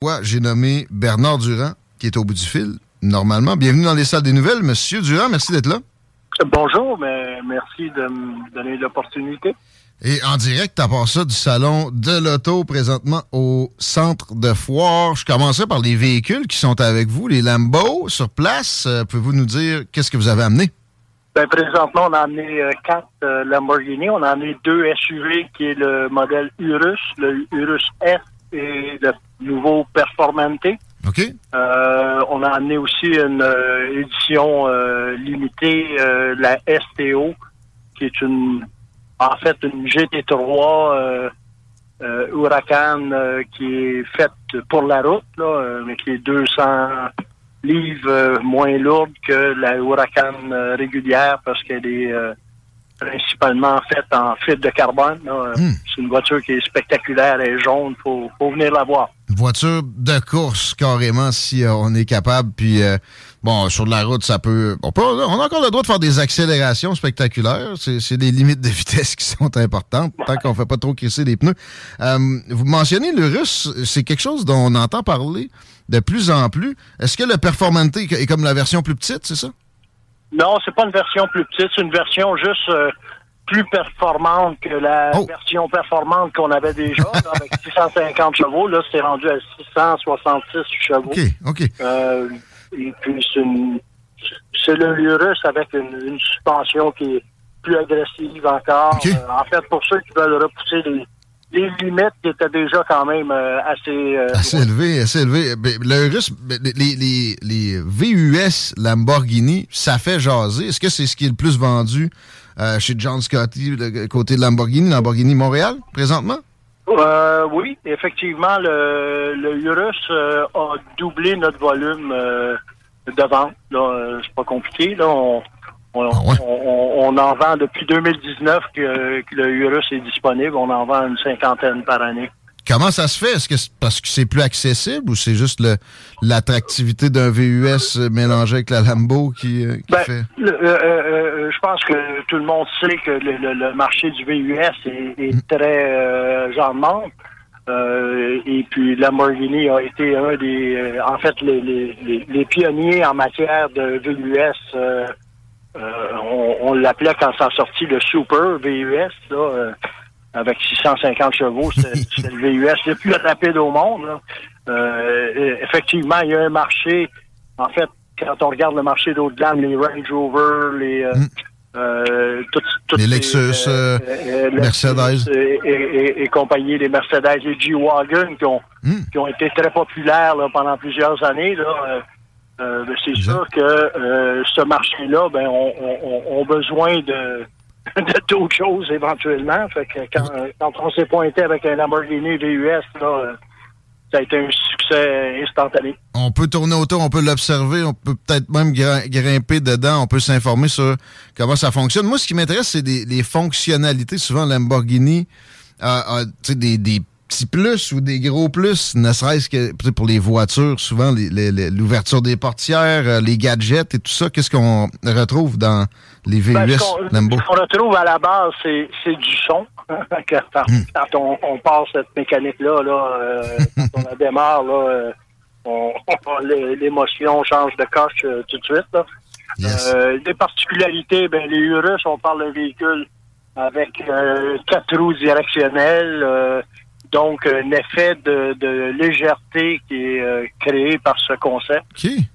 Moi, j'ai nommé Bernard Durand, qui est au bout du fil, normalement. Bienvenue dans les salles des nouvelles. Monsieur Durand, merci d'être là. Bonjour, mais merci de me donner l'opportunité. Et en direct, à part ça, du salon de l'auto présentement au centre de foire. Je commencerai par les véhicules qui sont avec vous, les Lambo sur place. Euh, Pouvez-vous nous dire qu'est-ce que vous avez amené? Ben, présentement, on a amené euh, quatre euh, Lamborghini. On a amené deux SUV qui est le modèle Urus, le Urus F et le nouveau Performante. OK. Euh, on a amené aussi une euh, édition euh, limitée, euh, la STO, qui est une, en fait, une GT3 euh, euh, Huracan euh, qui est faite pour la route, là, euh, mais qui est 200 livres moins lourde que la Huracan régulière parce qu'elle est euh, principalement faite en fibre de carbone. Hmm. C'est une voiture qui est spectaculaire et jaune. Faut, faut venir la voir. Voiture de course, carrément, si euh, on est capable. Puis, euh, bon, sur de la route, ça peut... On, peut- on a encore le droit de faire des accélérations spectaculaires. C'est c'est des limites de vitesse qui sont importantes, tant qu'on fait pas trop crisser les pneus. Euh, vous mentionnez le russe, c'est quelque chose dont on entend parler de plus en plus. Est-ce que le Performante est comme la version plus petite, c'est ça? Non, c'est pas une version plus petite, c'est une version juste euh, plus performante que la Oh. version performante qu'on avait déjà, là, avec 650 chevaux. Là, c'est rendu à 666 chevaux. OK, OK. Euh, et puis, c'est une- c'est le Urus avec une, une suspension qui est plus agressive encore. OK. Euh, en fait, pour ceux qui veulent repousser les, les limites qui étaient déjà quand même euh, assez... euh, Assez élevé, assez élevé. Ben, Le russe, les, les, les VUS Lamborghini, ça fait jaser. Est-ce que c'est ce qui est le plus vendu euh, chez John Scotty, le côté de Lamborghini, Lamborghini Montréal, présentement? Euh, oui, effectivement, le, le Urus euh, a doublé notre volume euh, de vente. Là, euh, c'est pas compliqué. Là, on, on, Ah ouais? on- on en vend depuis 2019 que, que le Urus est disponible. On en vend une cinquantaine par année. Comment ça se fait? Est-ce que c'est parce que c'est plus accessible ou c'est juste le- l'attractivité d'un VUS mélangé avec la Lambo qui, euh, qui Ben, fait... le- euh, euh, je pense que tout le monde sait que le, le- le marché du VUS est, est très euh, Euh, et puis Lamborghini a été un des, euh, en fait, les, les, les, les pionniers en matière de VUS. euh, on on l'appelait quand ça a sorti le Super VUS, là, euh, avec 650 chevaux. C'était le VUS le plus rapide au monde. là. Euh, effectivement, il y a un marché. En fait, quand on regarde le marché d'eau de gamme, les Range Rover, les euh, euh, Les Lexus, euh, Lexus Mercedes. Et, et, et- et compagnie, les Mercedes, les G-Wagon qui ont, Hmm. qui ont été très populaires là, pendant plusieurs années. Là, euh, euh, ben, c'est sûr que euh, ce marché-là, ben, on, on, on- besoin de, de d'autres choses éventuellement. Fait que quand, quand on s'est pointé avec un Lamborghini VUS, là, euh, ça a été un succès instantané. On peut tourner autour, on peut l'observer, on peut peut-être même grimper dedans, on peut s'informer sur comment ça fonctionne. Moi, ce qui m'intéresse, c'est des, les fonctionnalités. Souvent, Lamborghini a, des petits plus ou des gros plus, ne serait-ce que pour les voitures, souvent l'ouverture des portières, euh, les gadgets et tout ça. Qu'est-ce qu'on retrouve dans les VUS Ben, ce qu'on Lambo? ce qu'on retrouve à la base, c'est du son. quand Hmm. quand on, on passe cette mécanique-là, là, euh, quand on la démarre, là, euh, on- l'é- l'émotion change de coche euh, tout de suite. Là. Yes. Euh, des particularités, ben, les Urus, on parle d'un véhicule avec quatre roues directionnelles, Donc, un effet de, de légèreté qui est euh, créé par ce concept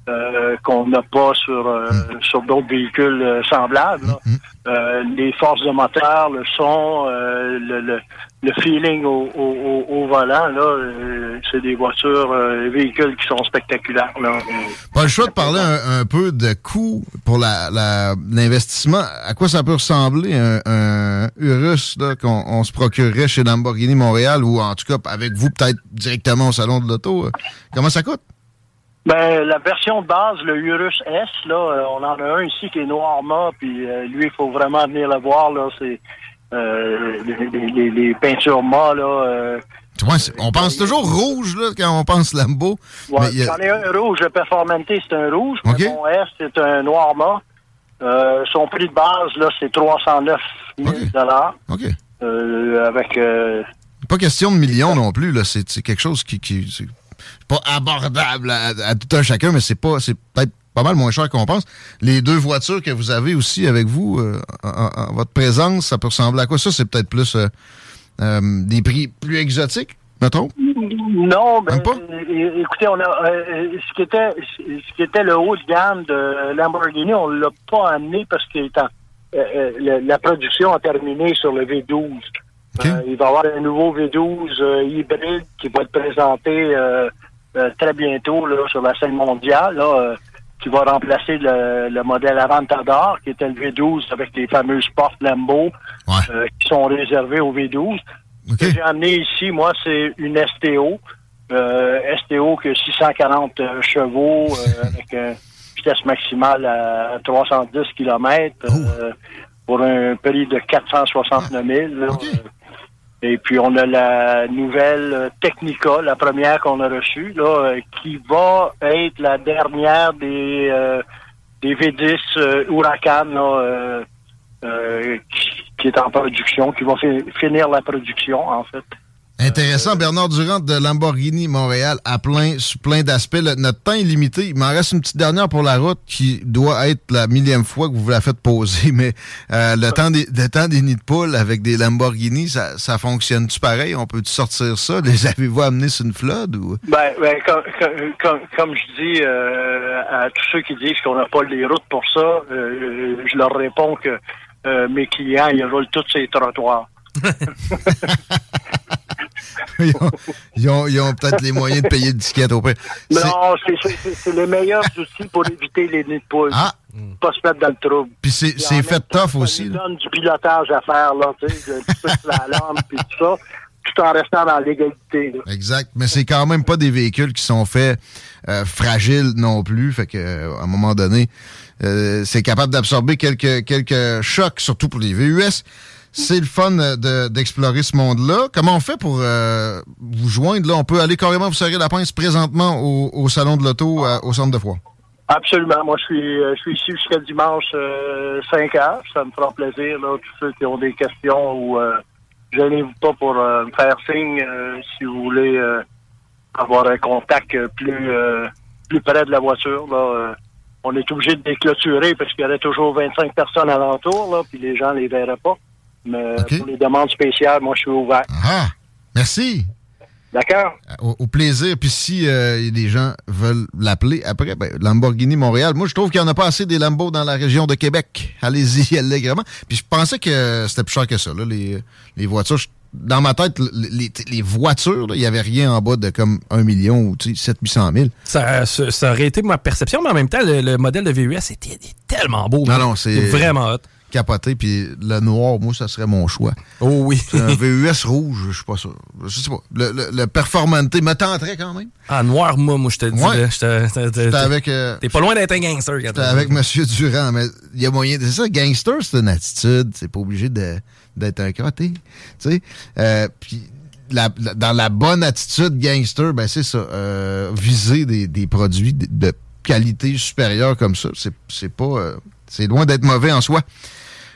euh, qu'on n'a pas sur, euh, mm. sur d'autres véhicules euh, semblables. Mm, mm. les forces de moteur, le son, le, le, le, feeling au, au, au volant, là, c'est des voitures, des véhicules qui sont spectaculaires. Là. Pas le choix de parler un, peu de coût pour l'investissement. La, à quoi ça peut ressembler un, un Urus qu'on se procurerait chez Lamborghini Montréal ou en tout cas avec vous peut-être directement au salon de l'auto? Comment ça coûte? Ben, la version de base, le Urus S, là, euh, on en a un ici qui est noir mat, puis euh, lui, il faut vraiment venir le voir, là, c'est euh, les, les, peintures mat, là. on pense toujours rouge, là, quand on pense Lambo. Ouais, j'en ai un rouge, le Performante, c'est un rouge, okay. mon S, c'est un noir mat. son prix de base, là, c'est 309 000 OK. avec... Pas question de millions non plus, là, c'est quelque chose qui... qui pas abordable à, tout un chacun, mais c'est pas c'est peut-être pas mal moins cher qu'on pense. Les deux voitures que vous avez aussi avec vous, euh, en, votre présence, ça peut ressembler à quoi? Ça, c'est peut-être plus euh, euh, des prix plus exotiques, me trompe? Non, ben, écoutez, on a ce qui était ce qui était le haut de gamme de Lamborghini, on l'a pas amené parce que la production a terminé sur le V12. il va y avoir un nouveau V12 hybride qui va être présenté très bientôt là, sur la scène mondiale, là, qui va remplacer le, le, modèle Aventador, qui était le V12 avec les fameuses portes Lambo euh, qui sont réservées au V12. Ce que j'ai amené ici, moi, c'est une STO. STO qui a 640 chevaux avec une vitesse maximale à 310 km pour un prix de 469 000. Et puis, on a la nouvelle euh, Technica, la première qu'on a reçue, là, euh, qui va être la dernière des, euh, des V10 Huracan là, qui, qui, est en production, qui va finir la production, en fait. Intéressant. Bernard Durand de Lamborghini Montréal à plein, sous plein d'aspects. Notre temps est limité. Il m'en reste une petite dernière pour la route qui doit être la millième fois que vous vous la faites poser. Mais euh, le, temps des, le temps des nids de poule avec des Lamborghini, ça, ça fonctionne-tu pareil? On peut-tu sortir ça? Les avez-vous amenés sur une flotte? Ou? Ben, ben comme, comme, comme, je dis euh, à tous ceux qui disent qu'on n'a pas les routes pour ça, euh, je leur réponds que mes clients, ils roulent tous ces trottoirs. ils ont, peut-être les moyens de payer le ticket au prix. Non, c'est les meilleurs outils pour éviter les nids de poule. Ah. Pas se mettre dans le trouble. Puis c'est fait tough aussi. Ça donne du pilotage à faire, là, tu sais, la lampe puis tout ça, tout en restant dans l'égalité. Exact. Mais c'est quand même pas des véhicules qui sont faits euh, fragiles non plus. Fait que euh, à un moment donné, euh, c'est capable d'absorber quelques, quelques chocs, surtout pour les VUS. C'est le fun d'explorer ce monde-là. Comment on fait pour euh, vous joindre? On peut aller carrément vous serrer la pince présentement au, Salon de l'Auto au centre de foie. Absolument. Moi, je suis, euh, je suis ici jusqu'à dimanche 5 euh, heures. Ça me fera plaisir. Tous ceux qui ont des questions ou euh, gênez-vous pas pour me faire signe si vous voulez avoir un contact plus plus près de la voiture. On est obligé de déclôturer parce qu'il y aurait toujours 25 personnes alentour, là, puis les gens les verraient pas. Mais pour les demandes spéciales, moi, je suis ouvert. Ah, merci. D'accord? Euh, au, plaisir. Puis si euh, des gens veulent l'appeler après, ben, Lamborghini Montréal. Moi, je trouve qu'il n'y en a pas assez des Lambo dans la région de Québec. Allez-y allègrement. Puis je pensais que c'était plus cher que ça, là, les, les voitures. dans ma tête, les, les voitures, il n'y avait rien en bas de comme 1 million ou 700 000. Ça, ça, aurait été ma perception, mais en même temps, le, modèle de VUS était tellement beau. Non, non, c'est vraiment hot capoté, puis le noir, moi, ça serait mon choix. Oh oui. un VUS rouge, je suis pas sûr. Je sais pas. Le, le, le Performante me tenterait quand même. Ah, noir, moi, moi, je te dis. Ouais. T'es avec. Euh, T'es pas loin d'être un gangster. T'es avec M. Durand, mais il y a moyen. C'est ça, gangster, c'est une attitude. C'est pas obligé d'être un crotté. Tu sais. Euh, puis. La, dans la bonne attitude gangster, ben c'est ça. Euh, viser des, des produits de, qualité supérieure comme ça, c'est pas. Euh, c'est loin d'être mauvais en soi.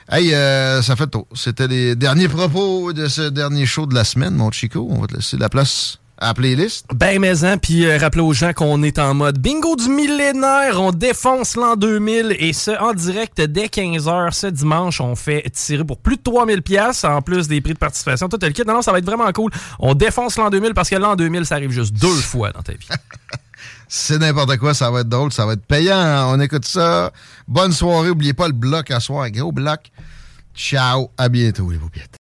Hey, euh, ça fait tôt. C'était les derniers propos de ce dernier show de la semaine, mon Chico. On va te laisser la place à la playlist. Ben, mais hein, puis euh, rappelez aux gens qu'on est en mode bingo du millénaire, on défonce l'an 2000 et ce, en direct dès 15h ce dimanche, on fait tirer pour plus de 3000 pièces en plus des prix de participation. Tout le kit, non, non, ça va être vraiment cool. On défonce l'an 2000 parce que l'an 2000, ça arrive juste deux fois dans ta vie. C'est n'importe quoi, ça va être drôle, ça va être payant. On écoute ça. Bonne soirée, oubliez pas le bloc à soir, gros bloc. Ciao, à bientôt les paupiètes.